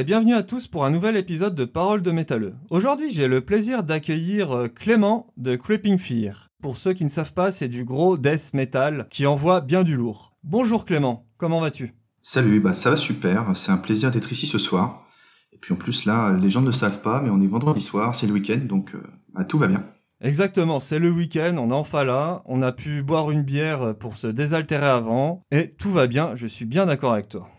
Et bienvenue à tous pour un nouvel épisode de Paroles de métalleux. Aujourd'hui, j'ai le plaisir d'accueillir euh, Clément de Creeping Fear. Pour ceux qui ne savent pas, c'est du gros death metal qui envoie bien du lourd. Bonjour Clément, comment vas-tu? Salut, bah ça va super, c'est un plaisir d'être ici ce soir. Et puis en plus là, les gens ne savent pas, mais on est vendredi soir, c'est le week-end, donc euh, bah, tout va bien. Exactement, c'est le week-end, on est enfin là, on a pu boire une bière pour se désaltérer avant, et tout va bien, je suis bien d'accord avec toi.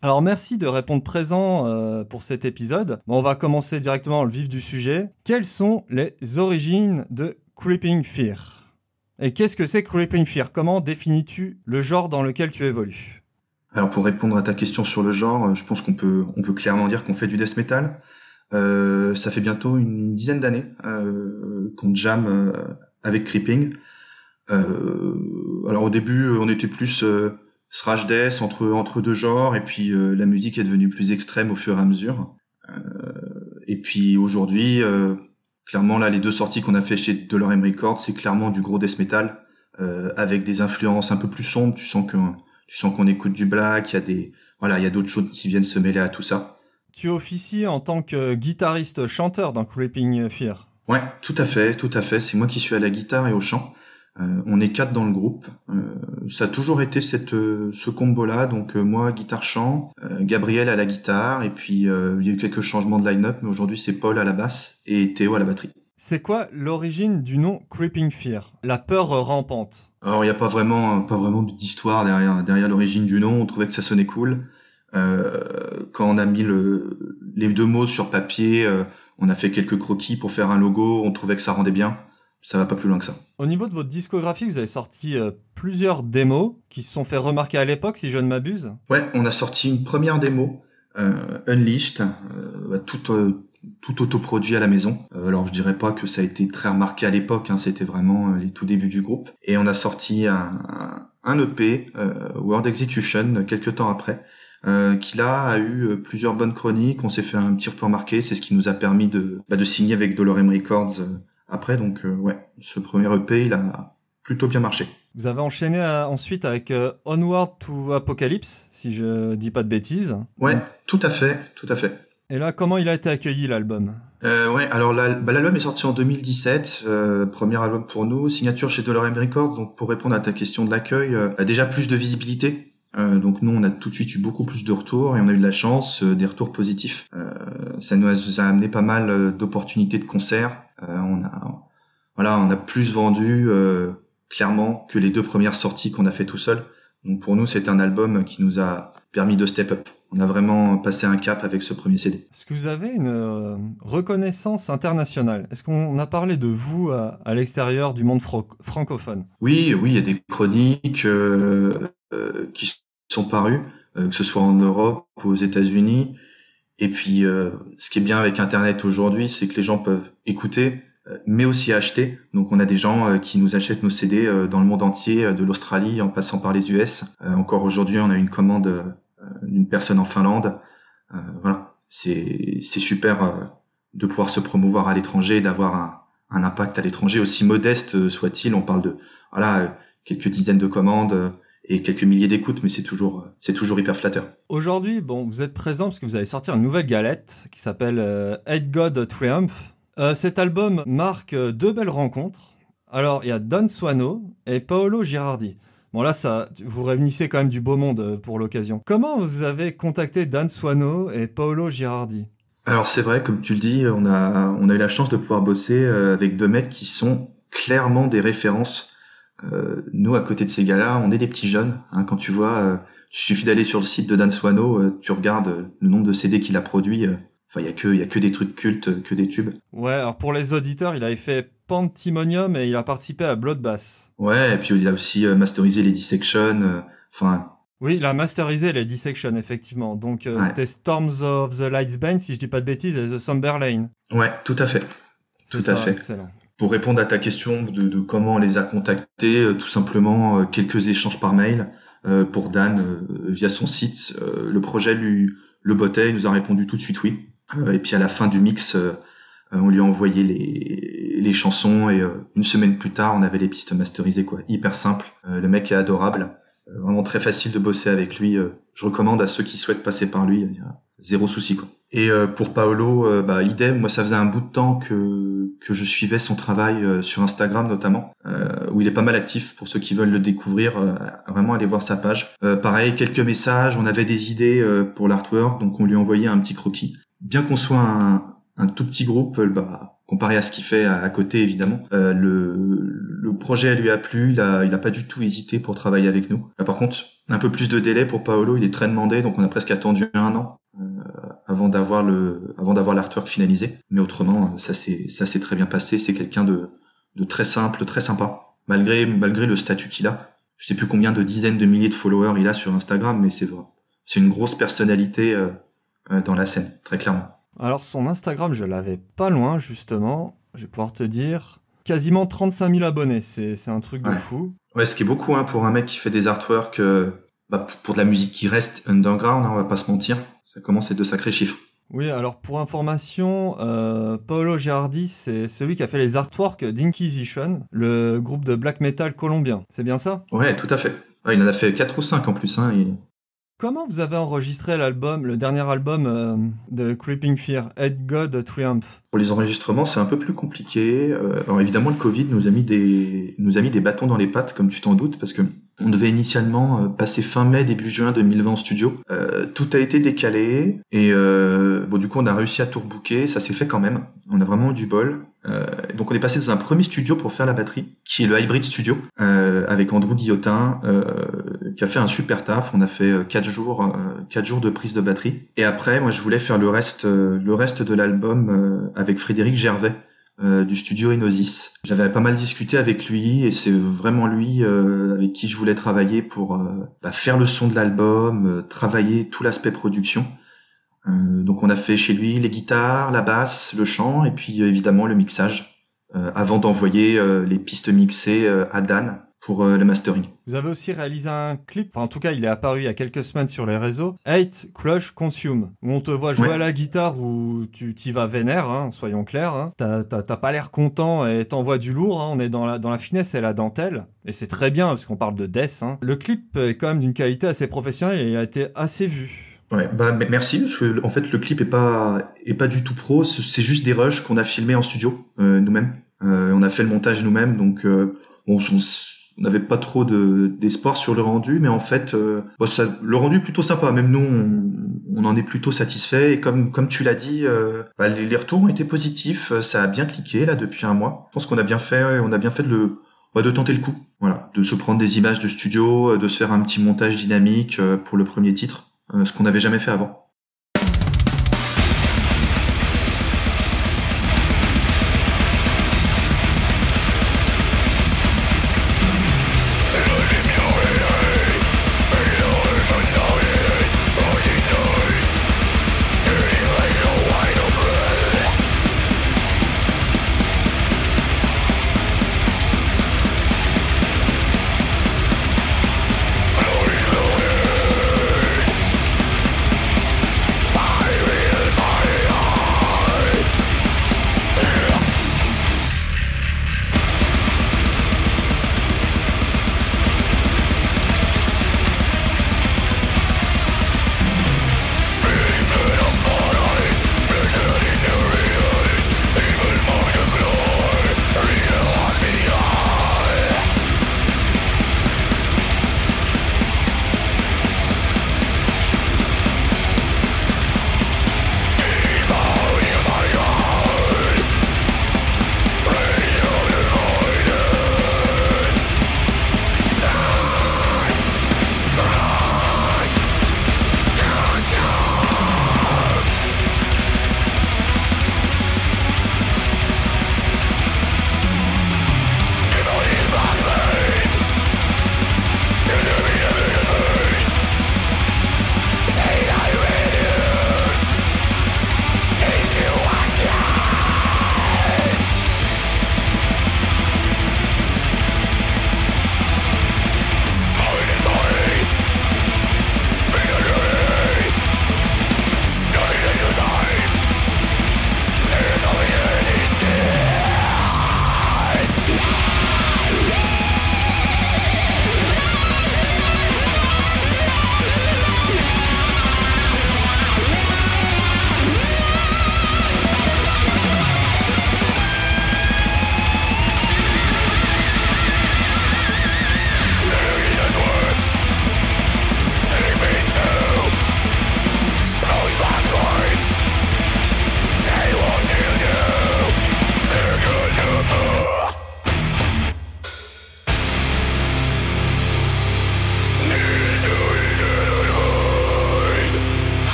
Alors merci de répondre présent euh, pour cet épisode. On va commencer directement le vif du sujet. Quelles sont les origines de Creeping Fear? Et qu'est-ce que c'est Creeping Fear? Comment définis-tu le genre dans lequel tu évolues? Alors pour répondre à ta question sur le genre, je pense qu'on peut, clairement dire qu'on fait du death metal. Euh, ça fait bientôt une dizaine d'années euh, qu'on jam euh, avec Creeping. Euh, alors au début, on était plus thrash death entre entre deux genres, et puis la musique est devenue plus extrême au fur et à mesure. et puis aujourd'hui, clairement là, les deux sorties qu'on a fait chez Dolorem Records, c'est clairement du gros death metal avec des influences un peu plus sombres. Tu sens que tu sens qu'on écoute du black, il y a des voilà, il y a d'autres choses qui viennent se mêler à tout ça. Tu officies en tant que guitariste-chanteur dans Creeping Fear. Ouais, tout à fait, tout à fait. C'est moi qui suis à la guitare et au chant. Euh, on est quatre dans le groupe. Euh, ça a toujours été cette euh, ce combo-là. Donc moi guitare chant, Gabriel à la guitare et puis il y a eu quelques changements de line-up, mais aujourd'hui c'est Paul à la basse et Théo à la batterie. C'est quoi l'origine du nom Creeping Fear? La peur rampante. Alors il n'y a pas vraiment pas vraiment d'histoire derrière derrière l'origine du nom. On trouvait que ça sonnait cool. Quand on a mis le, les deux mots sur papier, on a fait quelques croquis pour faire un logo, on trouvait que ça rendait bien. Ça va pas plus loin que ça. Au niveau de votre discographie, vous avez sorti euh, plusieurs démos qui se sont fait remarquer à l'époque, si je ne m'abuse. Ouais, on a sorti une première démo, Unleashed, tout, tout autoproduit à la maison. alors je dirais pas que ça a été très remarqué à l'époque, hein, c'était vraiment les tout débuts du groupe. Et on a sorti un, un, EP, World Execution, quelques temps après, euh, qui là a eu euh, plusieurs bonnes chroniques. On s'est fait un petit peu remarquer. C'est ce qui nous a permis de, bah, de signer avec Dolorem Records euh, après. Donc ouais, ce premier EP, il a plutôt bien marché. Vous avez enchaîné ensuite avec Onward to Apocalypse, si je dis pas de bêtises. Ouais, tout à fait, tout à fait. Et là, comment il a été accueilli l'album? Euh, Ouais, alors bah, l'album est sorti en 2017, euh, premier album pour nous, signature chez Dolorem Records. Donc pour répondre à ta question de l'accueil, euh, déjà plus de visibilité euh, donc nous, on a tout de suite eu beaucoup plus de retours et on a eu de la chance, euh, des retours positifs. Euh, ça nous a, amené pas mal d'opportunités de concerts. on a, voilà, on a plus vendu clairement que les deux premières sorties qu'on a fait tout seul. Donc pour nous, c'est un album qui nous a permis de step up. On a vraiment passé un cap avec ce premier CD. Est-ce que vous avez une reconnaissance internationale? Est-ce qu'on a parlé de vous à, l'extérieur du monde francophone? Oui, oui, il y a des chroniques qui sont parus, euh, que ce soit en Europe ou aux États-Unis. Et puis, euh, ce qui est bien avec Internet aujourd'hui, c'est que les gens peuvent écouter, euh, mais aussi acheter. Donc, on a des gens qui nous achètent nos CD dans le monde entier, de l'Australie en passant par les US. encore aujourd'hui, on a une commande d'une personne en Finlande. voilà, c'est c'est super de pouvoir se promouvoir à l'étranger, d'avoir un, un impact à l'étranger aussi modeste soit-il. On parle de voilà quelques dizaines de commandes et quelques milliers d'écoutes, mais c'est toujours, c'est toujours hyper flatteur. Aujourd'hui, bon, vous êtes présent parce que vous avez sorti une nouvelle galette qui s'appelle euh, Hate God Triumph. Euh, cet album marque euh, deux belles rencontres. Alors, il y a Don Suano et Paolo Girardi. Bon là, ça, vous réunissez quand même du beau monde pour l'occasion. Comment vous avez contacté Dan Suano et Paolo Girardi? Alors c'est vrai, comme tu le dis, on a, on a eu la chance de pouvoir bosser avec deux mecs qui sont clairement des références euh, nous, à côté de ces gars-là, on est des petits jeunes. Hein, quand tu vois, euh, il suffit d'aller sur le site de Dan Swano, euh, tu regardes le nombre de CD qu'il a produit. Enfin, il y a que, il y a que des trucs cultes, que des tubes. Ouais, alors pour les auditeurs, il avait fait Pantimonium et il a participé à Bloodbath. Ouais, et puis il a aussi masterisé les Dissection. Enfin. oui, il a masterisé les Dissection, effectivement. Donc c'était Storms of the Lightsbane, si je dis pas de bêtises, et The Somber Lane. Ouais, tout à fait. Tout à fait. Excellent pour répondre à ta question de, de, comment on les a contactés, euh, tout simplement euh, quelques échanges par mail euh, pour Dan via son site. le projet lui le bottait, il nous a répondu tout de suite oui. et puis à la fin du mix, on lui a envoyé les, les chansons et une semaine plus tard, on avait les pistes masterisées quoi. Hyper simple. le mec est adorable. Vraiment très facile de bosser avec lui. je recommande à ceux qui souhaitent passer par lui. Y a zéro souci quoi. Et pour Paolo, bah idem. Moi, ça faisait un bout de temps que que je suivais son travail sur Instagram notamment, où il est pas mal actif. Pour ceux qui veulent le découvrir, vraiment aller voir sa page. pareil, quelques messages. On avait des idées pour l'artwork, donc on lui envoyait un petit croquis. Bien qu'on soit un, un tout petit groupe, bah comparé à ce qu'il fait à, côté évidemment. Euh, le, le projet lui a plu, il a, il a pas du tout hésité pour travailler avec nous. par contre, un peu plus de délai pour Paolo, il est très demandé, donc on a presque attendu un an euh, avant d'avoir le, avant d'avoir l'artwork finalisé. Mais autrement, ça s'est, ça s'est très bien passé. C'est quelqu'un de, de très simple, très sympa, malgré, malgré le statut qu'il a. Je sais plus combien de dizaines de milliers de followers il a sur Instagram, mais c'est vrai. C'est une grosse personnalité euh, euh dans la scène, très clairement. Alors son Instagram, je l'avais pas loin justement. Je vais pouvoir te dire quasiment 35 000 abonnés. C'est un truc de fou. Ouais, ce qui est beaucoup hein, pour un mec qui fait des artworks euh, bah, pour de la musique qui reste underground, hein, on va pas se mentir. Ça commence à être de sacrés chiffres. Oui, alors pour information, euh, Paolo Girardi, c'est celui qui a fait les artworks d'Inquisition, le groupe de black metal colombien. C'est bien ça? Ouais, tout à fait. il en a fait 4 ou 5 en plus. Hein, Comment vous avez enregistré l'album, le dernier album euh, de Creeping Fear, Head God Triumph? Pour les enregistrements, c'est un peu plus compliqué. Euh, alors évidemment, le Covid nous a mis des nous a mis des bâtons dans les pattes, comme tu t'en doutes, parce que on devait initialement euh, passer fin mai, début juin 2020 en studio. Euh, tout a été décalé et euh, bon du coup on a réussi à tout rebooker. Ça s'est fait quand même. On a vraiment eu du bol. Euh, donc on est passé dans un premier studio pour faire la batterie, qui est le Hybrid Studio, avec Andrew Guillotin, qui a fait un super taf. On a fait quatre jours, quatre jours de prise de batterie. Et après, moi je voulais faire le reste, le reste de l'album avec Frédéric Gervais, euh, du studio Enosis. J'avais pas mal discuté avec lui et c'est vraiment lui euh, avec qui je voulais travailler pour euh, bah, faire le son de l'album, travailler tout l'aspect production. donc on a fait chez lui les guitares, la basse, le chant et puis évidemment le mixage avant d'envoyer les pistes mixées à Dan pour euh, le mastering. Vous avez aussi réalisé un clip, enfin en tout cas il est apparu il y a quelques semaines sur les réseaux, Hate, Crush, Consume, où on te voit jouer à la guitare où tu t'y vas vénère, hein, soyons clairs. Hein. T'as pas l'air content et t'envoies du lourd, hein. on est dans la, dans la finesse et la dentelle. Et c'est très bien parce qu'on parle de death. Hein. Le clip est quand même d'une qualité assez professionnelle et il a été assez vu. Ouais, bah merci parce que en fait le clip est pas est pas du tout pro, c'est juste des rushs qu'on a filmés en studio euh, nous-mêmes. Euh, on a fait le montage nous-mêmes donc euh, on, on on n'avait pas trop de d'espoir sur le rendu, mais en fait, euh, ça, le rendu est plutôt sympa. Même nous, on, en est plutôt satisfait. Et comme comme tu l'as dit, euh, bah, les, retours ont été positifs. Ça a bien cliqué là depuis un mois. Je pense qu'on a bien fait, on a bien fait de le bah, de tenter le coup. Voilà, de se prendre des images de studio, de se faire un petit montage dynamique euh, pour le premier titre, ce qu'on n'avait jamais fait avant.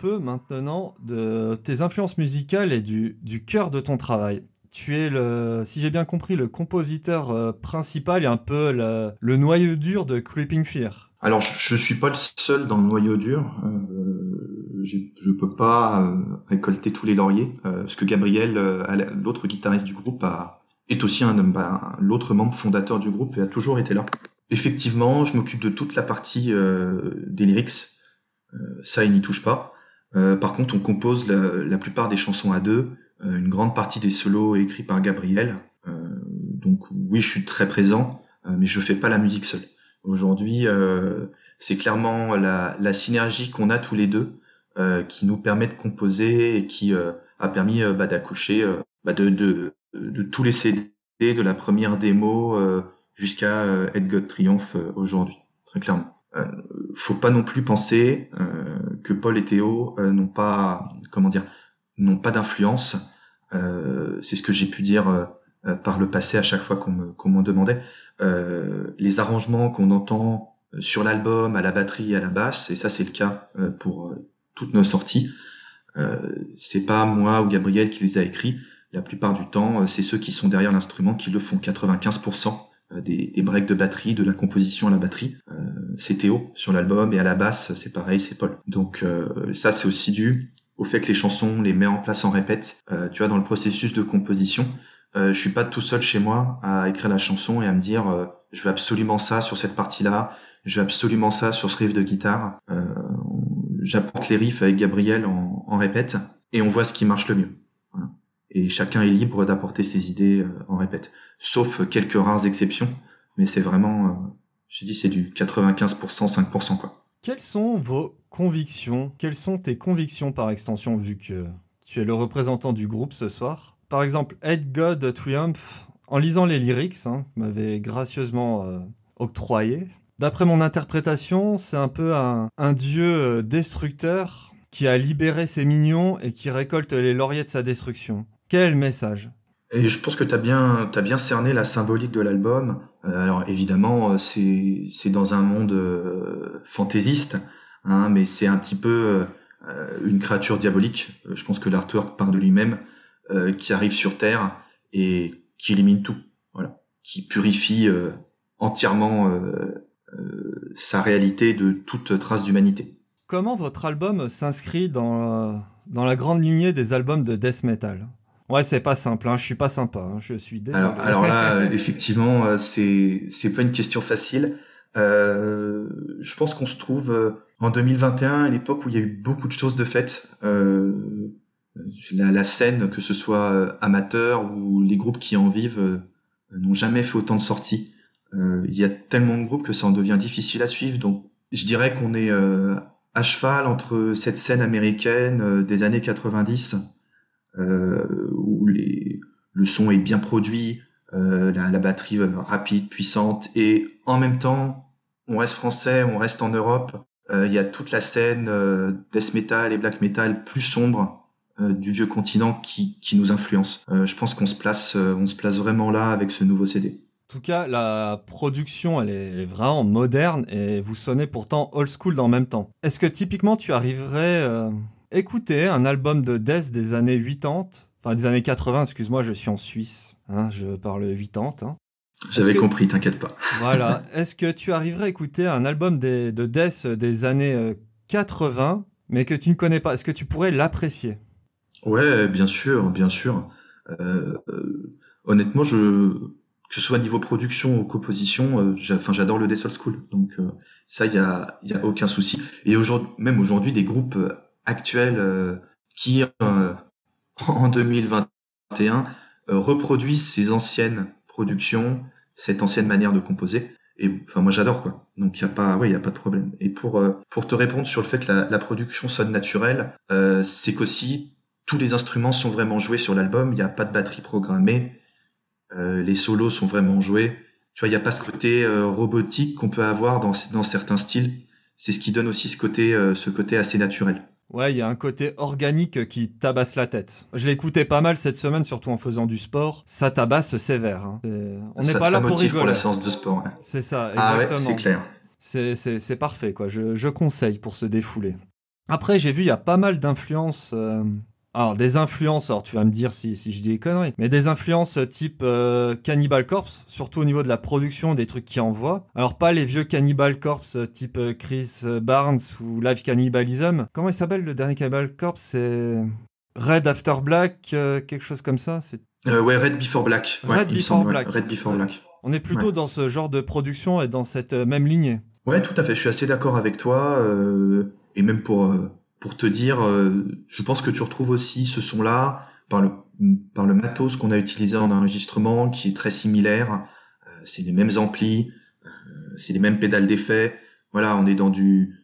Peu maintenant de tes influences musicales et du, cœur de ton travail. Tu es le, si j'ai bien compris, le compositeur euh, principal et un peu le, noyau dur de Creeping Fear. Alors, je, je suis pas le seul dans le noyau dur. Euh, je peux pas euh, récolter tous les lauriers, euh, parce que Gabriel, l'autre guitariste du groupe, est aussi l'autre membre fondateur du groupe et a toujours été là. Effectivement, je m'occupe de toute la partie des lyrics. ça, il n'y touche pas. Par contre, on compose la, plupart des chansons à deux. une grande partie des solos est écrit par Gabriel. donc oui, je suis très présent, mais je fais pas la musique seul. Aujourd'hui, euh, c'est clairement la, synergie qu'on a tous les deux euh, qui nous permet de composer et qui euh, a permis bah, d'accoucher bah, de, tous les CD, de la première démo jusqu'à Ed God Triomphe aujourd'hui, très clairement. Euh, faut pas non plus penser que Paul et Théo n'ont pas, comment dire, n'ont pas d'influence. c'est ce que j'ai pu dire par le passé à chaque fois qu'on me, m'en demandait. Euh, les arrangements qu'on entend euh, sur l'album, à la batterie, à la basse, et ça c'est le cas euh, pour toutes nos sorties. c'est pas moi ou Gabriel qui les a écrits. La plupart du temps, c'est ceux qui sont derrière l'instrument qui le font. 95% des, des, breaks de batterie, de la composition à la batterie, c'est Théo sur l'album et à la basse, c'est pareil, c'est Paul. Donc ça, c'est aussi dû au fait que les chansons, les met en place en répète. tu vois, dans le processus de composition, euh, je suis pas tout seul chez moi à écrire la chanson et à me dire euh, je veux absolument ça sur cette partie-là, je veux absolument ça sur ce riff de guitare. Euh, J'apporte les riffs avec Gabriel en, répète et on voit ce qui marche le mieux. Voilà. Et chacun est libre d'apporter ses idées euh, en répète, sauf quelques rares exceptions, mais c'est vraiment, euh, je dis, c'est du 95%, 5% quoi. Quelles sont vos convictions? Quelles sont tes convictions par extension vu que tu es le représentant du groupe ce soir? Par exemple, Head God Triumph, en lisant les lyrics, hein, m'avait gracieusement euh, octroyé. D'après mon interprétation, c'est un peu un, un dieu euh, destructeur qui a libéré ses mignons et qui récolte les lauriers de sa destruction. Quel message? Et je pense que tu as bien, as bien cerné la symbolique de l'album. Euh, alors évidemment, c'est, c'est dans un monde euh, fantaisiste, hein, mais c'est un petit peu euh, une créature diabolique. Je pense que l'artwork parle de lui-même. Euh, qui arrive sur Terre et qui élimine tout, voilà, qui purifie euh, entièrement euh, sa réalité de toute trace d'humanité. Comment votre album s'inscrit dans, dans la grande lignée des albums de death metal? Ouais, c'est pas simple, hein, je suis pas sympa, hein, je suis désolé. Alors, là, effectivement, c'est c'est pas une question facile. Euh, je pense qu'on se trouve en 2021, à l'époque où il y a eu beaucoup de choses de faites. Euh, la, la, scène, que ce soit euh, amateur ou les groupes qui en vivent, euh, n'ont jamais fait autant de sorties. Euh, il y a tellement de groupes que ça en devient difficile à suivre. Donc, je dirais qu'on est à cheval entre cette scène américaine des années 90, où le son est bien produit, la, la, batterie rapide, puissante, et en même temps, on reste français, on reste en Europe. Il y a toute la scène death metal et black metal plus sombre, euh, du vieux continent qui, nous influence. Euh, je pense qu'on se place, euh, on se place vraiment là avec ce nouveau CD. En tout cas, la production, elle est, vraiment moderne et vous sonnez pourtant old school dans le même temps. Est-ce que typiquement tu arriverais euh, écouter un album de death des années 80, enfin des années 80, excuse-moi, je suis en Suisse, hein, je parle 80. Hein. J'avais compris, t'inquiète pas. voilà. Est-ce que tu arriverais à écouter un album des, de death des années 80, mais que tu ne connais pas? Est-ce que tu pourrais l'apprécier? Ouais, bien sûr, bien sûr. Euh, euh, honnêtement, je que ce soit niveau production ou composition, euh, j'adore le Death Old School, donc euh, ça il y a y a aucun souci. Et aujourd'hui, même aujourd'hui, des groupes euh, actuels euh, qui en 2021 reproduisent ces anciennes productions, cette ancienne manière de composer. Et enfin moi j'adore quoi. Donc il y a pas ouais il a pas de problème. Et pour pour te répondre sur le fait que la, production sonne naturelle, c'est qu'aussi tous les instruments sont vraiment joués sur l'album. Il n'y a pas de batterie programmée. Euh, les solos sont vraiment joués. Tu vois, il n'y a pas ce côté euh, robotique qu'on peut avoir dans, dans certains styles. C'est ce qui donne aussi euh, ce côté assez naturel. Ouais, il y a un côté organique qui tabasse la tête. Je écouté pas mal cette semaine, surtout en faisant du sport. Ça tabasse sévère. Hein. On n'est pas là pour rigoler. pour la séance de sport. Ouais. C'est ça, exactement. Ah ouais, c'est clair. C'est parfait, quoi. Je, je conseille pour se défouler. Après, j'ai vu, il y a pas mal d'influences. euh, Alors, des influences, alors tu vas me dire si, si je dis des conneries, mais des influences type euh, Cannibal Corpse, surtout au niveau de la production des trucs qu'ils envoient. Alors, pas les vieux Cannibal Corpse euh, type euh, Chris Barnes ou Live Cannibalism. Comment il s'appelle le dernier Cannibal Corpse? C'est Red After Black, euh, quelque chose comme ça. C'est Euh, ouais, Red Before Black. Ouais, Red Before semble. Black. Red Before. Black. On est plutôt Ouais. dans ce genre de production et dans cette euh, même lignée. Ouais, tout à fait. Je suis assez d'accord avec toi. euh, et même pour, euh, pour te dire, euh, je pense que tu retrouves aussi ce son-là par le, par le matos qu'on a utilisé en enregistrement, qui est très similaire. Euh, c'est les mêmes amplis, euh, c'est les mêmes pédales d'effet. Voilà, on est dans du.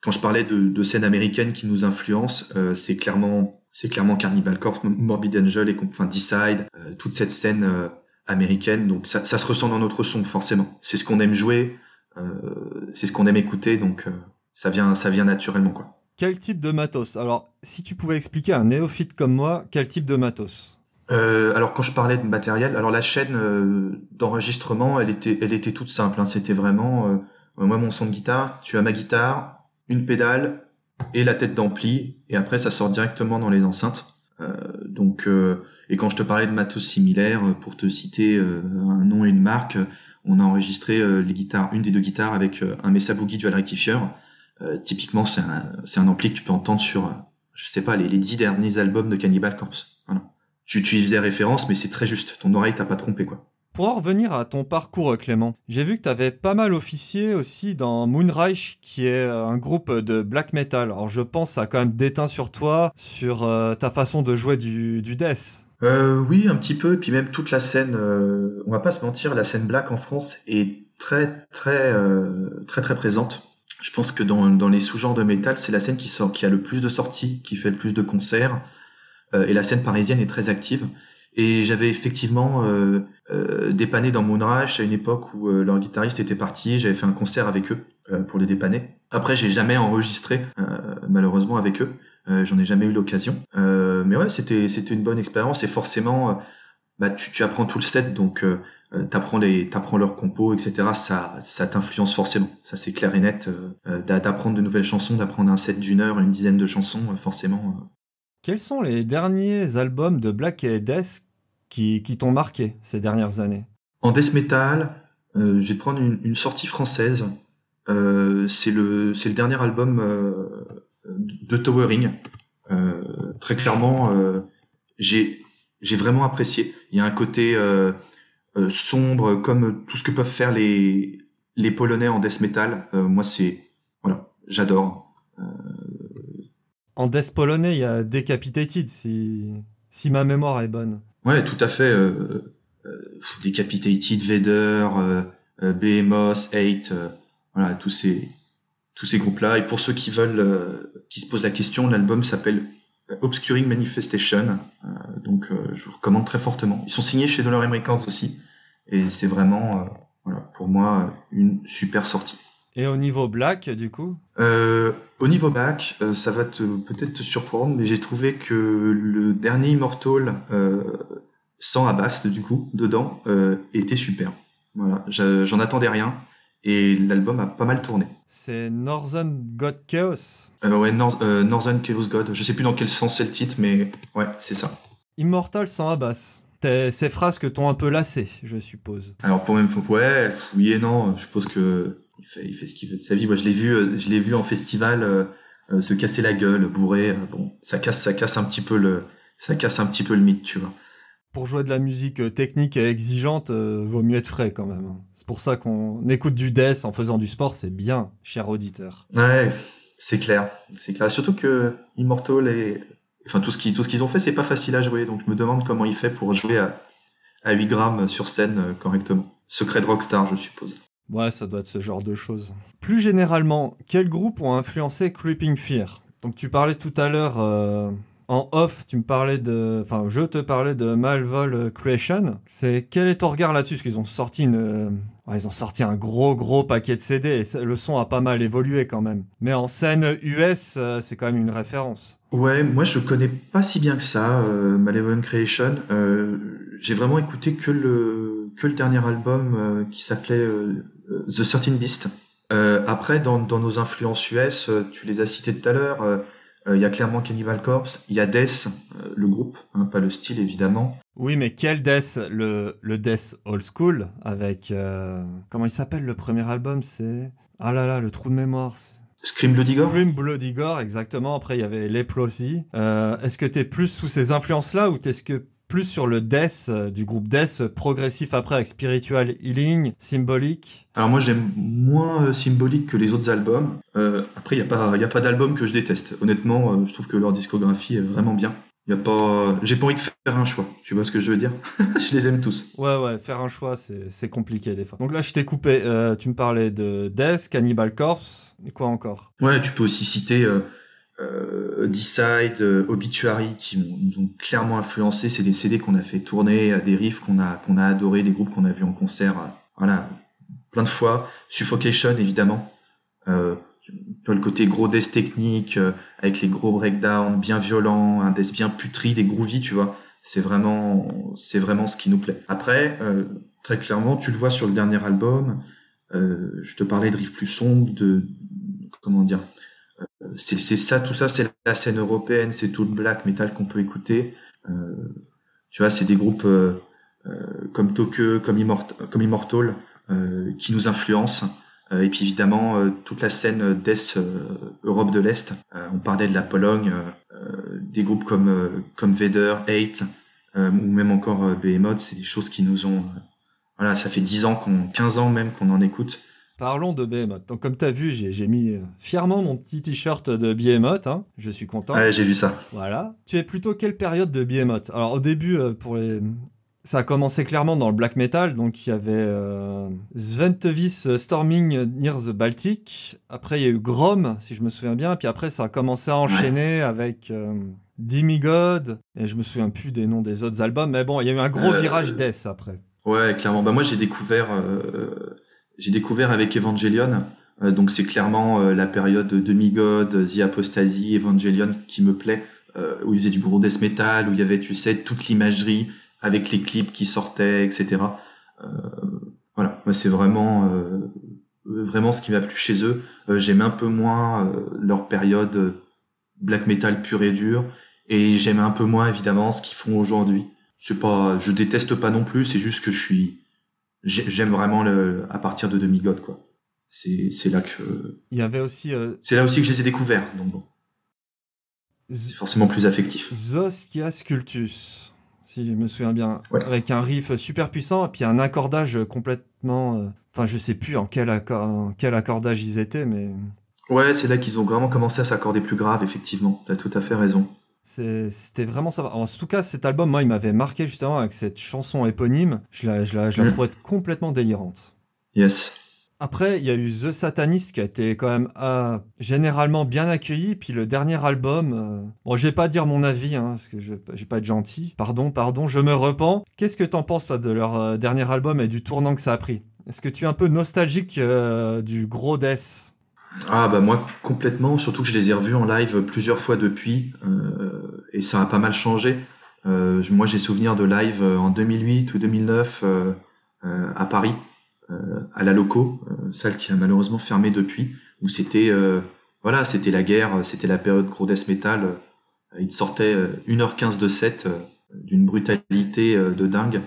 Quand je parlais de, de scènes américaines qui nous influencent, euh, c'est clairement, c'est clairement Cannibal Corpse, Morbid Angel et enfin Decide, euh, toute cette scène euh, américaine. Donc ça, ça se ressent dans notre son forcément. C'est ce qu'on aime jouer. C'est ce qu'on aime écouter, donc ça vient, ça vient naturellement quoi. Quel type de matos? Alors, si tu pouvais expliquer à un néophyte comme moi, quel type de matos? Euh, alors quand je parlais de matériel, alors la chaîne euh, d'enregistrement, elle était, elle était toute simple. hein. C'était vraiment, euh, moi mon son de guitare, tu as ma guitare, une pédale et la tête d'ampli, et après ça sort directement dans les enceintes. Donc, et quand je te parlais de matos similaires, pour te citer un nom et une marque, on a enregistré les guitares, une des deux guitares avec un Mesa Boogie Dual Rectifier. Euh, typiquement, c'est un, ampli que tu peux entendre sur, euh, je sais pas, les, les dix derniers albums de Cannibal Corpse. Voilà. Tu, tu y faisais référence, mais c'est très juste. Ton oreille t'a pas trompé, quoi. Pour en revenir à ton parcours, Clément, j'ai vu que tu avais pas mal officié aussi dans Moonreich, qui est euh, un groupe de black metal. Alors, je pense que ça a quand même déteint sur toi, sur euh, ta façon de jouer du, du death. Euh, oui, un petit peu. Et puis même toute la scène, euh, on va pas se mentir, la scène black en France est très, très, euh, très, très présente. Je pense que dans, dans les sous-genres de métal, c'est la scène qui sort, qui a le plus de sorties, qui fait le plus de concerts. Euh, et la scène parisienne est très active. Et j'avais effectivement euh, euh, dépanné dans Moonrush à une époque où euh, leur guitariste était parti. J'avais fait un concert avec eux euh, pour les dépanner. Après, j'ai jamais enregistré euh, malheureusement avec eux. J'en ai jamais eu l'occasion. Mais ouais, c'était une bonne expérience. Et forcément, bah tu, tu apprends tout le set, donc euh, t'apprends les t'apprends leurs compos, etc. Ça ça t'influence forcément. Ça c'est clair et net. euh, euh, d'a- d'apprendre de nouvelles chansons, d'apprendre un set d'une heure, une dizaine de chansons, euh, forcément. Quels sont les derniers albums de Black et Death qui, qui t'ont marqué ces dernières années? En death metal, je vais te prendre une, une sortie française. C'est le, c'est le dernier album de Towering. Très clairement, j'ai, j'ai vraiment apprécié. Il y a un côté euh, euh, sombre, comme tout ce que peuvent faire les, les Polonais en death metal. Euh, moi, c'est, voilà, j'adore. En death polonais, il y a Decapitated, si, si ma mémoire est bonne. Ouais, tout à fait. Euh, euh, Decapitated, Vader, euh, euh, Behemoth, Hate, euh, voilà, tous ces tous ces groupes-là. Et pour ceux qui veulent, euh, qui se posent la question, l'album s'appelle Obscuring Manifestation. Euh, donc, euh, je vous recommande très fortement. Ils sont signés chez Dollar Records aussi, et c'est vraiment, euh, voilà, pour moi, une super sortie. Et au niveau Black, du coup? Euh, au niveau back, euh, ça va te peut-être te surprendre, mais j'ai trouvé que le dernier Immortal euh, sans Abbas du coup dedans était super. Voilà, j'en attendais rien et l'album a pas mal tourné. C'est Northern God Chaos? Ouais, Nor- Northern Chaos God. Je sais plus dans quel sens c'est le titre, mais ouais, c'est ça. Immortal sans Abbas. Ces phrases que t'ont un peu lassé, je suppose. Alors pour même ouais, oui et non. Je suppose que il fait, il fait ce qu'il veut de sa vie. Moi, je l'ai vu, euh, je l'ai vu en festival euh, euh, se casser la gueule, bourré. bon, ça casse, ça casse un petit peu le, ça casse un petit peu le mythe, tu vois. Pour jouer de la musique technique et exigeante, euh, vaut mieux être frais quand même. C'est pour ça qu'on écoute du death en faisant du sport, c'est bien, cher auditeur. Ouais, c'est clair, c'est clair. Surtout que Immortal et, enfin tout ce qu'ils ont fait, c'est pas facile à jouer. Donc je me demande comment il fait pour jouer à, à 8 grammes sur scène euh, correctement. Secret de rockstar, je suppose. Ouais, ça doit être ce genre de choses. Plus généralement, quels groupes ont influencé Creeping Fear? Donc tu parlais tout à l'heure euh, en off, tu me parlais de, enfin je te parlais de Malvol Creation. C'est quel est ton regard là-dessus? Parce qu'ils ont sorti une, euh, ils ont sorti un gros gros paquet de CD et le son a pas mal évolué quand même. Mais en scène US, c'est quand même une référence. Ouais, moi je connais pas si bien que ça, euh, Malevolent Creation. Euh, J'ai vraiment écouté que le que le dernier album euh, qui s'appelait euh, The Certain Beast. après, dans, dans, nos influences US, tu les as cités tout à l'heure. Il y a clairement Cannibal Corpse, il y a Death, le groupe, hein, pas le style évidemment. Oui, mais quel Death? Le, le Death Old School avec. comment il s'appelle le premier album? C'est. Ah là là, le trou de mémoire. Scream Bloody Gore Scream Bloody Gore, exactement. Après, il y avait Leprosy. Euh, est-ce que tu es plus sous ces influences-là ou est-ce que plus sur le death euh, du groupe death progressif après avec spiritual healing, symbolique? Alors moi j'aime moins euh, symbolique que les autres albums. après il y a pas y a pas d'album que je déteste. Honnêtement, je trouve que leur discographie est vraiment bien. Y a pas, j'ai pas envie de faire un choix. Tu vois ce que je veux dire? Je les aime tous. Ouais, ouais, faire un choix, c'est compliqué des fois. Donc là, je t'ai coupé. Euh, tu me parlais de Death, Cannibal Corpse, et quoi encore? Ouais, tu peux aussi citer euh, euh, Decide, Obituary, qui nous ont clairement influencé. C'est des CD qu'on a fait tourner, des riffs qu'on a qu'on a adoré, des groupes qu'on a vus en concert. voilà, plein de fois. Suffocation, évidemment. Euh, le côté gros death technique, euh, avec les gros breakdowns bien violents, un death bien putri, des groovy, tu vois. C'est vraiment, c'est vraiment ce qui nous plaît. Après, euh, très clairement, tu le vois sur le dernier album. Euh, je te parlais de riff plus sombre, de comment dire. c'est ça, tout ça, c'est la scène européenne, c'est tout le black metal qu'on peut écouter. tu vois, c'est des groupes comme Tokyo, comme, comme Immortal, qui nous influencent. Euh, et puis évidemment euh, toute la scène d'Est euh, Europe de l'Est. on parlait de la Pologne, des groupes comme comme Vader, Hate ou même encore Behemoth, c'est des choses qui nous ont voilà, ça fait 10 ans qu'on 15 ans même qu'on en écoute. Parlons de Behemoth. Donc, comme tu as vu, j'ai mis fièrement mon petit t-shirt de Behemoth. Hein. Je suis content. Ouais, j'ai vu ça. Voilà. Tu es plutôt quelle période de Behemoth? Alors, au début, pour les, ça a commencé clairement dans le black metal, donc il y avait euh, Sventevis Storming Near the Baltic. Après, il y a eu Grom, si je me souviens bien. Puis après, ça a commencé à enchaîner avec euh. Et je me souviens plus des noms des autres albums. Mais bon, il y a eu un gros euh, virage death après. Ouais, clairement. Bah, moi, j'ai découvert, euh, j'ai découvert avec Evangelion. donc, c'est clairement la période de Demigod, The Apostasy, Evangelion qui me plaît. où il faisait du gros death metal, où il y avait, tu sais, toute l'imagerie avec les clips qui sortaient, etc. Euh, voilà, moi c'est vraiment euh, vraiment ce qui m'a plu chez eux. Euh, j'aime un peu moins leur période black metal pur et dur, et j'aime un peu moins évidemment ce qu'ils font aujourd'hui. C'est pas, je déteste pas non plus, c'est juste que je suis, j'aime vraiment le, à partir de Demigod quoi. C'est c'est là que. Il y avait aussi. C'est là aussi que je les ai découverts, donc bon. C'est forcément plus affectif. Zoskias Cultus si je me souviens bien, avec un riff super puissant et puis un accordage complètement. Euh, enfin, je sais plus en quel, quel accordage ils étaient, mais. Ouais, c'est là qu'ils ont vraiment commencé à s'accorder plus grave, effectivement. Tu as tout à fait raison. C'était vraiment ça. En tout cas, cet album, moi, il m'avait marqué justement avec cette chanson éponyme. Je la, je la, je la mm. trouvais complètement délirante. Yes. Après, il y a eu The Satanist qui a été quand même euh, généralement bien accueilli. Puis le dernier album, euh, bon, je vais pas dire mon avis, hein, parce que je vais pas être gentil. Pardon, pardon, je me repens. Qu'est-ce que t'en penses, toi, de leur euh, dernier album et du tournant que ça a pris? Est-ce que tu es un peu nostalgique du gros Death? Ah, bah moi, complètement. Surtout que je les ai revus en live plusieurs fois depuis. et ça a pas mal changé. moi, j'ai souvenir de live en 2008 ou 2009 à Paris. Euh, à la loco, euh, salle qui a malheureusement fermé depuis, où c'était euh, voilà, c'était la guerre, c'était la période gros death metal. il sortait 1h15 de set d'une brutalité de dingue.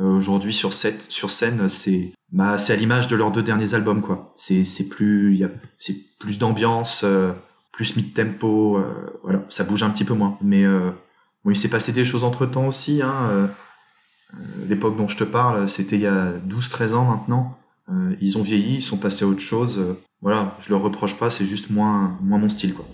Aujourd'hui sur, sur scène, c'est bah, c'est à l'image de leurs deux derniers albums quoi. C'est c'est plus y a c'est plus d'ambiance, plus mid tempo, voilà, ça bouge un petit peu moins. Mais bon, il s'est passé des choses entre temps aussi. Hein, euh, l'époque dont je te parle, c'était il y a 12-13 ans maintenant. Euh, ils ont vieilli, ils sont passés à autre chose. Euh, voilà, je leur reproche pas, c'est juste moins, moins mon style, quoi.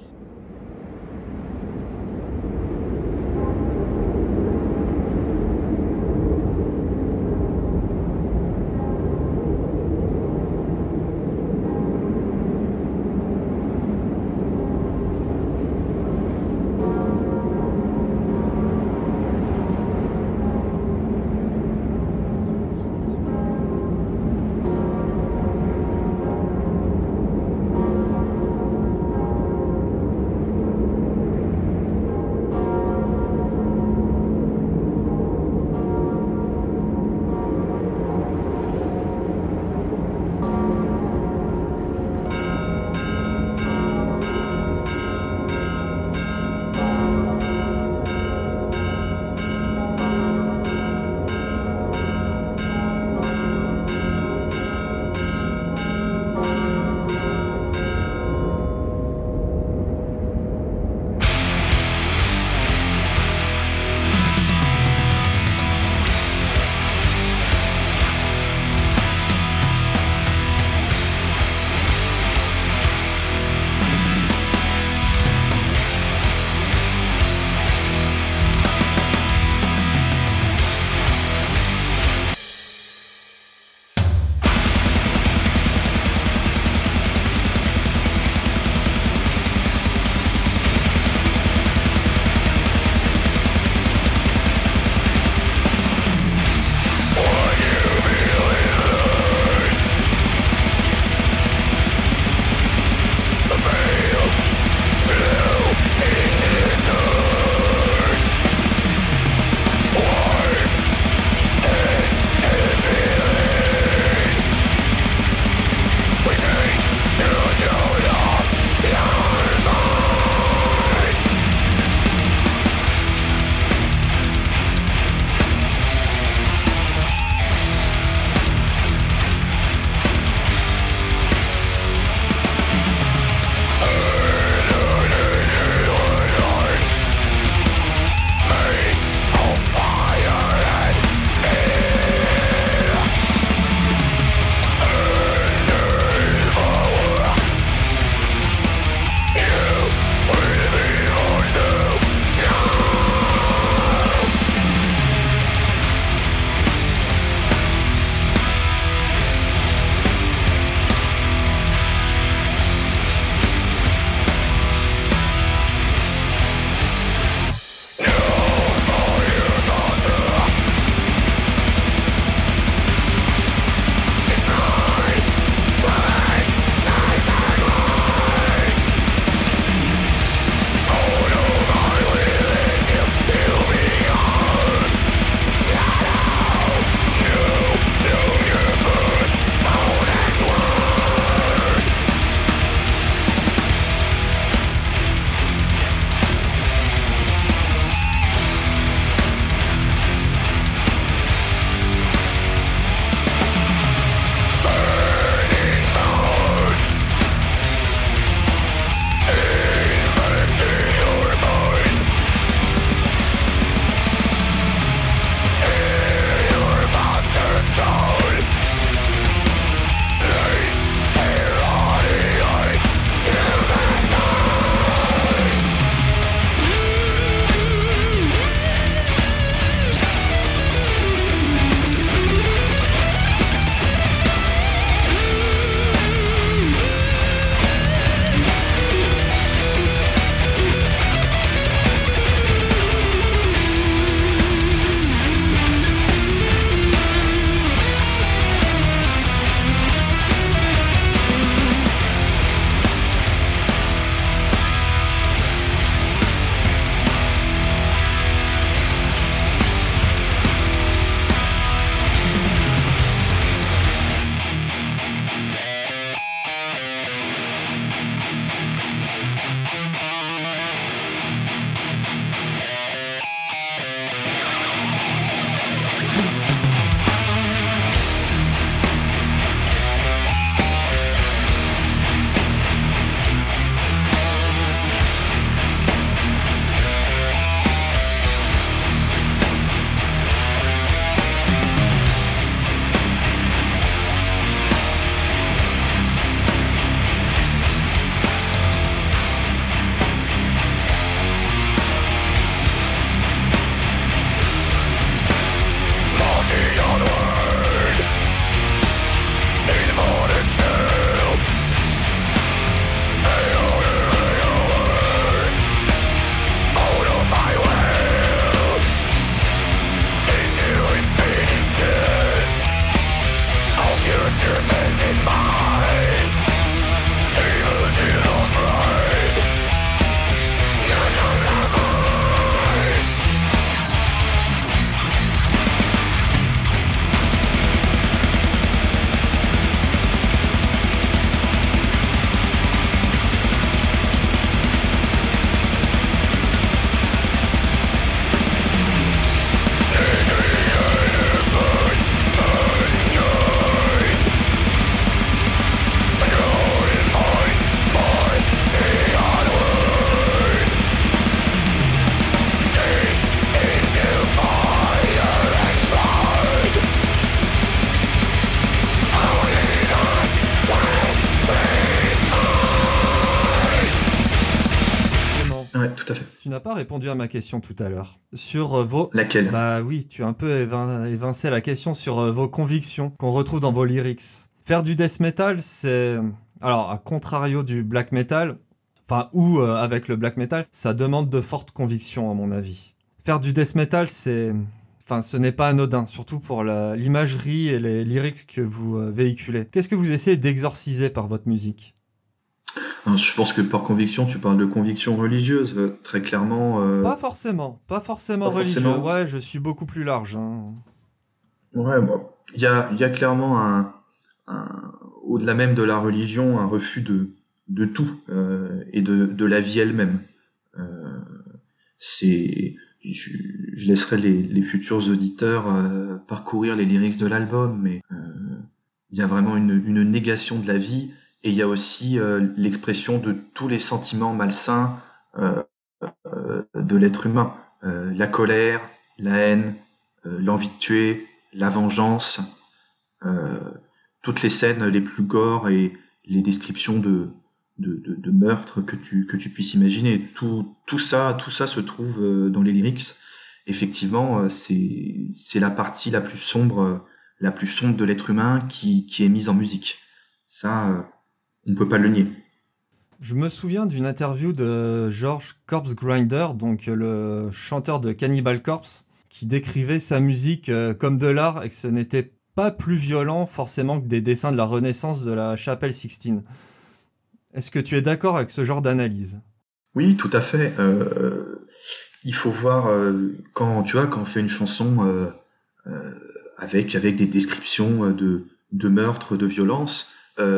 Répondu à ma question tout à l'heure. Sur vos... Laquelle? Bah oui, tu as un peu évincé la question sur vos convictions qu'on retrouve dans vos lyrics. Faire du death metal, c'est... Alors, à contrario du black metal, enfin, ou avec le black metal, ça demande de fortes convictions, à mon avis. Faire du death metal, c'est Enfin, ce n'est pas anodin, surtout pour l'imagerie et les lyrics que vous euh, véhiculez. Qu'est-ce que vous essayez d'exorciser par votre musique? Je pense que par conviction, tu parles de conviction religieuse, euh, très clairement. Euh, pas forcément, pas forcément religieux. Ouais, je suis beaucoup plus large. Hein. Ouais, il y, a, y a clairement un, au-delà même de la religion, un refus de, de tout et de, de la vie elle-même. c'est je, laisserai les, futurs auditeurs euh, parcourir les lyrics de l'album, mais euh, il y a vraiment une, négation de la vie et il y a aussi euh, l'expression de tous les sentiments malsains de l'être humain. la colère, la haine, l'envie de tuer, la vengeance, toutes les scènes les plus gore et les descriptions de, de, de, meurtre que tu, que tu puisses imaginer. Tout, tout, ça, tout ça se trouve euh, dans les lyrics. Effectivement, euh, c'est, la partie la plus sombre, euh, la plus sombre de l'être humain qui, qui est mise en musique. Ça, on ne peut pas le nier. Je me souviens d'une interview de George Corpse Grinder, donc le chanteur de Cannibal Corpse, qui décrivait sa musique comme de l'art et que ce n'était pas plus violent forcément que des dessins de la Renaissance de la chapelle Sixtine. Est-ce que tu es d'accord avec ce genre d'analyse? Oui, tout à fait. Euh, il faut voir euh, quand tu vois quand on fait une chanson euh, avec avec des descriptions de de meurtres, de violences,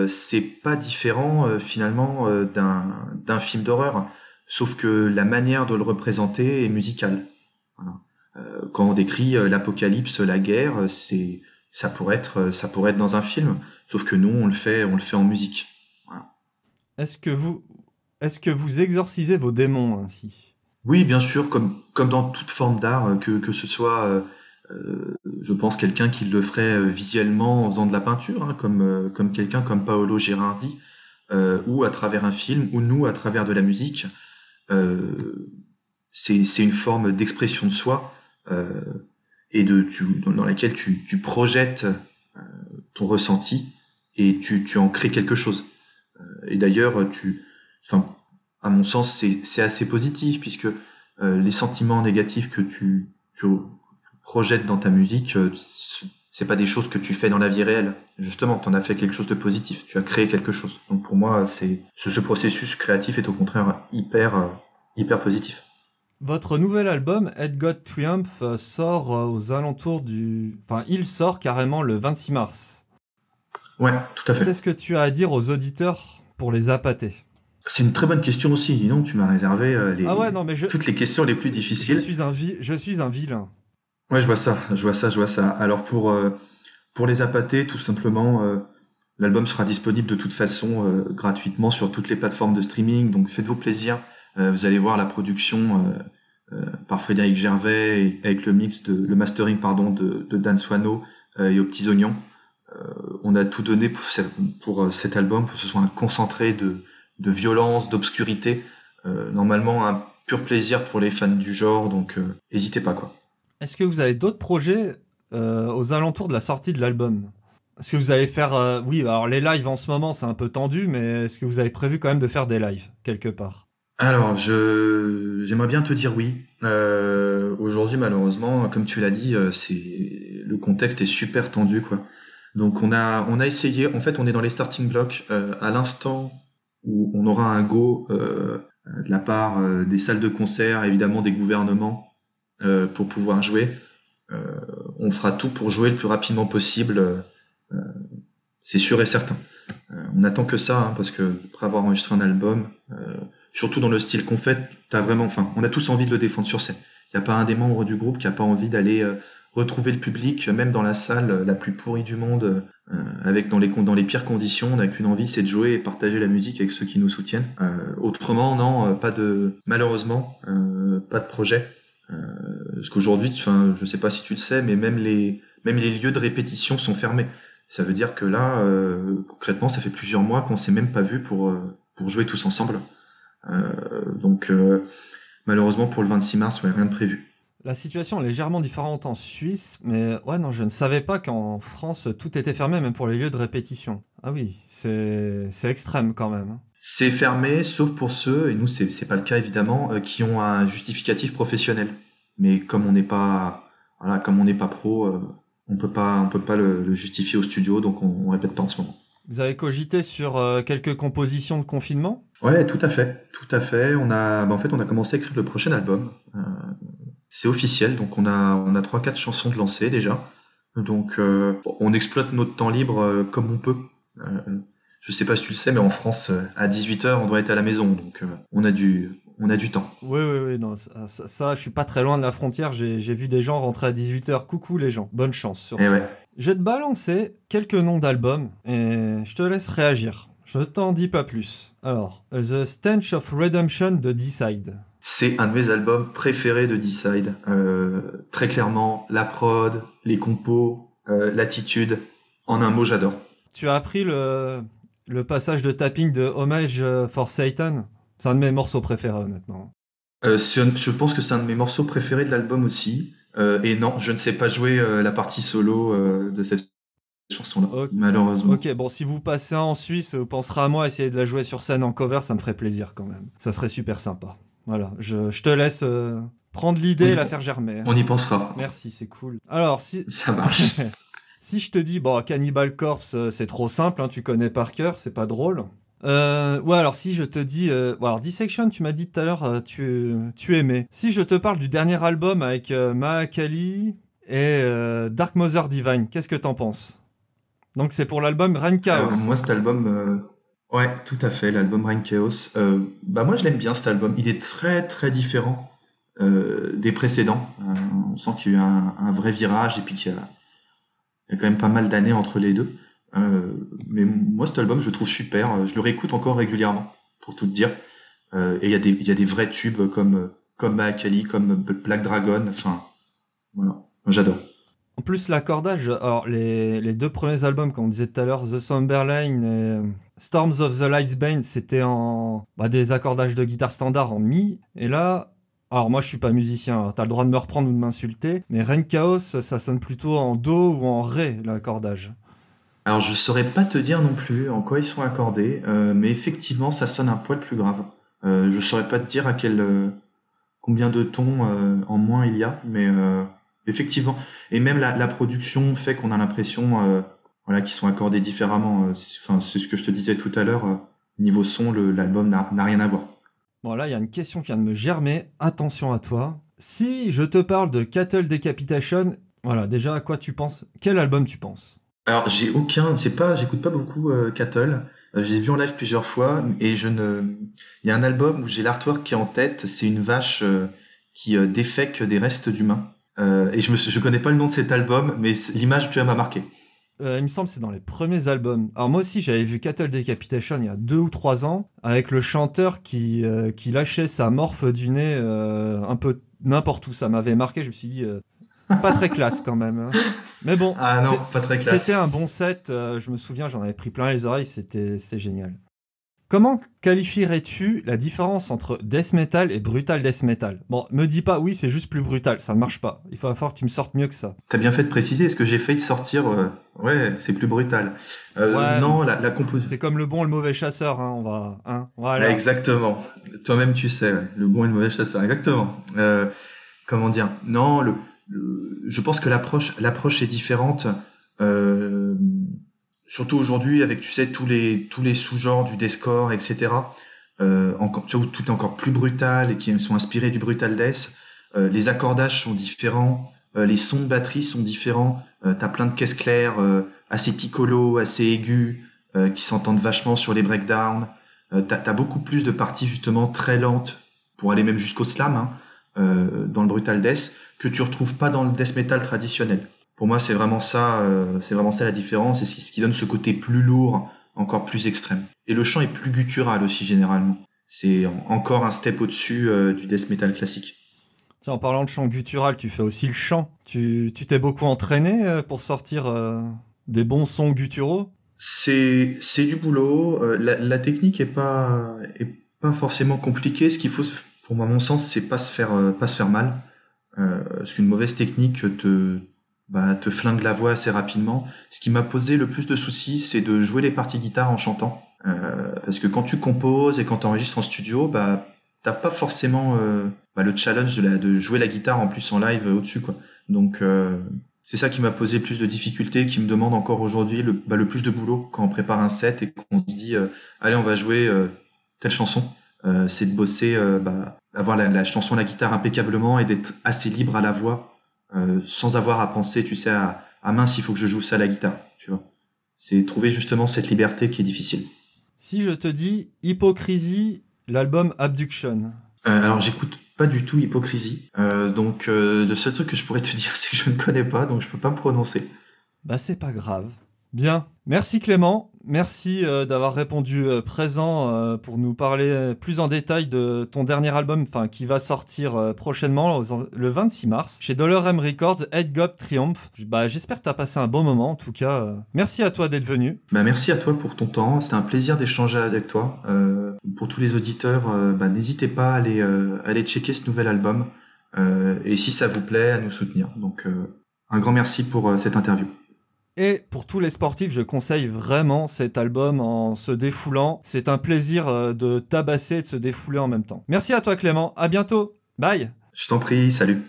c'est pas différent finalement d'un d'un film d'horreur, sauf que la manière de le représenter est musicale. quand on décrit l'apocalypse, la guerre, c'est ça pourrait être ça pourrait être dans un film, sauf que nous on le fait on le fait en musique. Est-ce que vous, est-ce que vous exorcisez vos démons ainsi? Oui, bien sûr, comme, comme dans toute forme d'art, euh, que, que ce soit, euh, euh, je pense, quelqu'un qui le ferait visuellement en faisant de la peinture, hein, comme, comme quelqu'un comme Paolo Girardi, ou à travers un film, ou nous à travers de la musique. c'est une forme d'expression de soi et de, dans, laquelle tu, tu projettes ton ressenti et tu, tu en crées quelque chose. Et d'ailleurs, tu, enfin, à mon sens, c'est assez positif puisque euh, les sentiments négatifs que tu, tu, projettes dans ta musique, euh, c'est pas des choses que tu fais dans la vie réelle. Justement, tu en as fait quelque chose de positif. Tu as créé quelque chose. Donc pour moi, c'est ce, ce, processus créatif est au contraire hyper euh, hyper positif. Votre nouvel album, Head God Triumph, sort aux alentours du. Enfin, il sort carrément le 26 mars. Ouais, tout à fait. Qu'est-ce que tu as à dire aux auditeurs pour les appâter? C'est une très bonne question aussi. Dis donc, tu m'as réservé euh, les, ah ouais, non, mais toutes les questions les plus difficiles. Je suis un, je suis un vilain. Ouais, je vois ça, je vois ça, je vois ça. Alors pour, euh, pour les appâter, tout simplement, euh, l'album sera disponible de toute façon gratuitement sur toutes les plateformes de streaming. Donc faites-vous plaisir. vous allez voir la production par Frédéric Gervais avec le mix de le mastering pardon de, de Dan Swano et aux petits oignons. Euh, on a tout donné pour, euh, cet album, pour que ce soit un concentré de, violence, d'obscurité. Euh, normalement, un pur plaisir pour les fans du genre, donc n'hésitez pas quoi. Est-ce que vous avez d'autres projets aux alentours de la sortie de l'album? Est-ce que vous allez faire... oui, alors les lives en ce moment c'est un peu tendu, mais est-ce que vous avez prévu quand même de faire des lives quelque part? Alors, je j'aimerais bien te dire oui. Aujourd'hui, malheureusement, comme tu l'as dit, c'est le contexte est super tendu, quoi. Donc on a on a essayé. En fait, on est dans les starting blocks euh, à l'instant où on aura un go euh, de la part euh, des salles de concert, évidemment des gouvernements, pour pouvoir jouer. on fera tout pour jouer le plus rapidement possible. c'est sûr et certain. on attend que ça, hein, parce que après avoir enregistré un album, surtout dans le style qu'on fait, t'as vraiment, enfin, on a tous envie de le défendre sur scène. Il n'y a pas un des membres du groupe qui a pas envie d'aller retrouver le public, même dans la salle la plus pourrie du monde, euh, avec dans les dans les pires conditions. On n'a qu'une envie, c'est de jouer et partager la musique avec ceux qui nous soutiennent. Euh, autrement, non, euh, pas de malheureusement, pas de projet. Parce qu'aujourd'hui, enfin, je sais pas si tu le sais, mais même les même les lieux de répétition sont fermés. Ça veut dire que là, concrètement, ça fait plusieurs mois qu'on s'est même pas vu pour pour jouer tous ensemble. donc malheureusement pour le 26 mars, ouais, rien de prévu. La situation est légèrement différente en Suisse, mais ouais, non, je ne savais pas qu'en France, tout était fermé, même pour les lieux de répétition. Ah oui, c'est extrême quand même. C'est fermé, sauf pour ceux, et nous, c'est pas le cas évidemment, euh, qui ont un justificatif professionnel. Mais comme on n'est pas, voilà, comme on n'est pas pro, euh, on peut pas, on peut pas le, justifier au studio, donc on, on, répète pas en ce moment. Vous avez cogité sur euh, quelques compositions de confinement? Ouais, tout à fait, tout à fait. On a, bah, en fait, on a commencé à écrire le prochain album. c'est officiel, donc on a, on a trois, quatre chansons de lancer déjà. Donc, on exploite notre temps libre comme on peut. Je sais pas si tu le sais, mais en France, euh, à 18h, on doit être à la maison, donc euh, on a du, on a du temps. Oui, oui, oui, non, ça, ça, je suis pas très loin de la frontière. J'ai vu des gens rentrer à 18h. Coucou les gens, bonne chance. Surtout. Et eh ouais. Je vais te balancer quelques noms d'albums et je te laisse réagir. Je ne t'en dis pas plus. Alors, The Stench of Redemption de Decide. C'est un de mes albums préférés de Decide. Euh, très clairement, la prod, les compos, l'attitude. En un mot, j'adore. Tu as appris le, le passage de tapping de Homage for Satan, c'est un de mes morceaux préférés, honnêtement. Euh, je pense que c'est un de mes morceaux préférés de l'album aussi. Euh, et non, je ne sais pas jouer euh, la partie solo de cette chanson-là, malheureusement. Ok, bon, si vous passez en Suisse, vous penserez à moi essayer de la jouer sur scène en cover, ça me ferait plaisir quand même. Ça serait super sympa. Voilà, je, je te laisse prendre l'idée et la faire germer. On y pensera. Merci, c'est cool. Alors, si... Ça marche. Si je te dis, bon, Cannibal Corpse, euh, c'est trop simple, hein, tu connais par cœur, c'est pas drôle. Euh, ouais, alors si je te dis, euh, alors Dissection, tu m'as dit tout à l'heure, euh, tu, tu aimais. Si je te parle du dernier album avec Mahakali et Dark Mother Divine, qu'est-ce que t'en penses? Donc c'est pour l'album Rain Chaos. moi, cet album, ouais, tout à fait, l'album Rain Chaos. bah moi, je l'aime bien cet album. Il est très très différent des précédents. on sent qu'il y a eu un, un vrai virage et puis qu'il y a il y a quand même pas mal d'années entre les deux. Euh, mais moi, cet album, je le trouve super. Je le réécoute encore régulièrement, pour tout te dire. Euh, et il y, a des, y a des vrais tubes comme, comme Maakali, comme Black Dragon. Enfin, voilà. J'adore. En plus, l'accordage, alors les, les, deux premiers albums, comme on disait tout à l'heure, The Somberline et Storms of the Lightsbane, c'était en bah, des accordages de guitare standard en mi. Et là, alors moi je suis pas musicien, t'as le droit de me reprendre ou de m'insulter, mais Rain Chaos ça sonne plutôt en do ou en ré l'accordage. Alors je saurais pas te dire non plus en quoi ils sont accordés, euh, mais effectivement ça sonne un poil plus grave. Euh, je saurais pas te dire à quel euh, combien de tons en moins il y a, mais effectivement. Et même la, production fait qu'on a l'impression voilà qu'ils sont accordés différemment. Enfin c'est ce que je te disais tout à l'heure. niveau son, l'album n'a rien à voir. Bon, là, il y a une question qui vient de me germer. Attention à toi. Si je te parle de Cattle Decapitation, voilà, déjà, à quoi tu penses? Quel album tu penses? Alors, j'ai aucun. C'est pas. J'écoute pas beaucoup euh, Cattle. Euh, j'ai vu en live plusieurs fois et je ne. Il y a un album où j'ai l'artwork qui est en tête. C'est une vache euh, qui défèque des restes d'humains. et je me je connais pas le nom de cet album, mais l'image tu m'a marqué. Euh, il me semble que c'est dans les premiers albums. Alors moi aussi j'avais vu Cattle Decapitation il y a deux ou trois ans avec le chanteur qui, euh, qui lâchait sa morphe du nez euh, un peu n'importe où. Ça m'avait marqué, je me suis dit pas très classe quand même. Hein. Mais bon, ah non, pas très classe. C'était un bon set, je me souviens, j'en avais pris plein les oreilles, c'était génial. Comment qualifierais-tu la différence entre death metal et brutal death metal? Bon, me dis pas oui, c'est juste plus brutal, ça ne marche pas. Il va falloir que tu me sortes mieux que ça. T'as bien fait de préciser, est-ce que j'ai failli sortir euh, Ouais, c'est plus brutal. Euh, non, la, la composition. C'est comme le bon et le mauvais chasseur, hein, on va. Hein, voilà. Exactement. Toi-même, tu sais, le bon et le mauvais chasseur, exactement. Euh, comment dire? Non, le, je pense que l'approche, l'approche est différente. Surtout aujourd'hui avec tu sais tous les tous les sous-genres du deathcore etc euh, encore tu tout est encore plus brutal et qui sont inspirés du brutal death euh, les accordages sont différents euh, les sons de batterie sont différents euh, t'as plein de caisses claires euh, assez piccolo assez aigus euh, qui s'entendent vachement sur les breakdowns. T'as as beaucoup plus de parties justement très lentes pour aller même jusqu'au slam hein, dans le brutal death que tu retrouves pas dans le death metal traditionnel pour moi, c'est vraiment ça, euh, c'est vraiment ça la différence, et c'est ce qui donne ce côté plus lourd, encore plus extrême. Et le chant est plus guttural aussi généralement. C'est encore un step au-dessus euh, du death metal classique. en parlant de chant guttural, tu fais aussi le chant. Tu t'es beaucoup entraîné euh, pour sortir des bons sons gutturaux? C'est c'est du boulot. La, la, technique est pas est pas forcément compliquée. Ce qu'il faut Pour moi, mon sens, c'est pas se faire pas se faire mal, parce qu'une mauvaise technique te bah, te flingue la voix assez rapidement. Ce qui m'a posé le plus de soucis, c'est de jouer les parties guitare en chantant, euh, parce que quand tu composes et quand tu enregistres en studio, bah t'as pas forcément euh, bah, le challenge de, jouer la guitare en plus en live au-dessus quoi. Donc euh, c'est ça qui m'a posé plus de difficultés, qui me demande encore aujourd'hui le, bah, le plus de boulot quand on prépare un set et qu'on se dit allez on va jouer telle chanson. C'est de bosser, bah, avoir la, la, chanson à la guitare impeccablement et d'être assez libre à la voix sans avoir à penser, tu sais, à, à mince il faut que je joue ça à la guitare, tu vois. C'est trouver justement cette liberté qui est difficile. Si je te dis hypocrisie, l'album Abduction. alors j'écoute pas du tout Hypocrisie. Euh, donc, euh, le seul truc que je pourrais te dire, c'est que je ne connais pas, donc je peux pas me prononcer. Bah, c'est pas grave. Bien. Merci Clément. Merci euh, d'avoir répondu euh, présent euh, pour nous parler plus en détail de ton dernier album, qui va sortir euh, prochainement le 26 mars chez Dollar M Records, Head God Triumph. Bah, j'espère que tu as passé un bon moment. En tout cas, euh, merci à toi d'être venu. Bah, merci à toi pour ton temps. C'était un plaisir d'échanger avec toi. pour tous les auditeurs, bah, n'hésitez pas à aller, aller checker ce nouvel album. et si ça vous plaît, à nous soutenir. Donc, un grand merci pour cette interview. Et pour tous les sportifs, je conseille vraiment cet album en se défoulant. C'est un plaisir euh, de tabasser et de se défouler en même temps. Merci à toi Clément, à bientôt. Bye. Je t'en prie, salut.